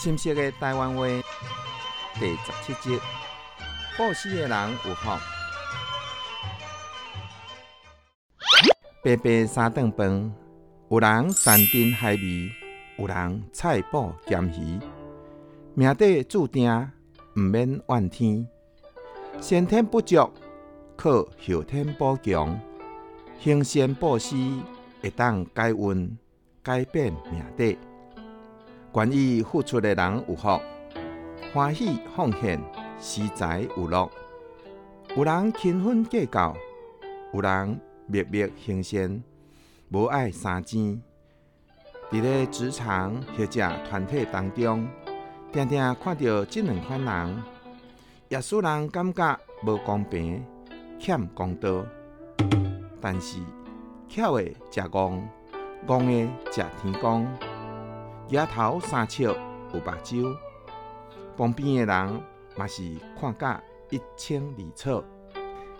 新式的台湾话第十七集，报喜的人有福。白白三顿饭，有人山珍海味，有人菜脯咸鱼。命底注定毋免怨天，先天不足，靠后天补强。行善报喜，会当改运，改变命底。愿意付出的人有福，欢喜奉献，施财有乐。有人勤奋计较，有人默默行善，无爱相争。伫咧职场或者团体当中，常常看到这两款人，也使人感觉无公平，欠公道。但是巧的食戆，戆的食天公。举头三尺有目睭，旁边的人嘛是看甲一清二楚，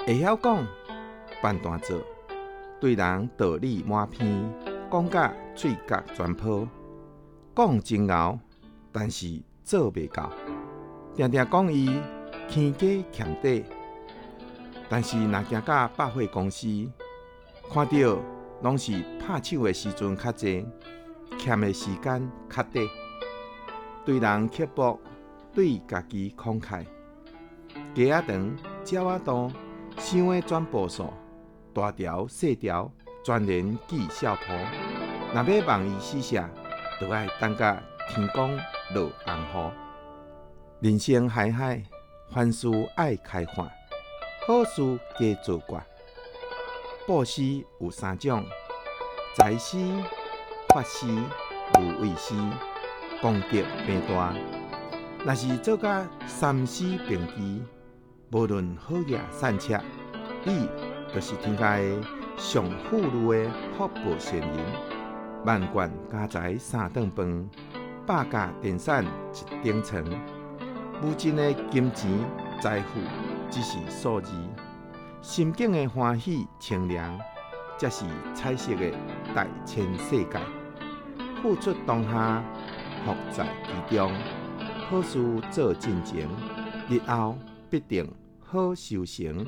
会晓讲办大做，对人道理满篇，讲甲嘴角全破，讲真敖，但是做袂到，常常讲伊欠家欠底，但是若行到百货公司，看到拢是拍手的时阵较济。欠的时间较短，对人刻薄，对家己慷慨。鸡仔长，鸟仔肚，想的全部数，大条细条，全然记小谱。若要望伊施舍，就爱等甲天光落红雨。人生海海，凡事爱开发，好事加做挂。报喜有三种，财喜。法师、无畏师、功德变大。若是做甲三世并齐，无论好野善恶，你就是天下的上富裕的福报仙人。万贯家财三顿饭，百家电产一顶床。无尽的金钱财富只是数字，心境的欢喜清凉，才是彩色的大千世界。付出当下，福在其中。好事做进前，日后必定好收成。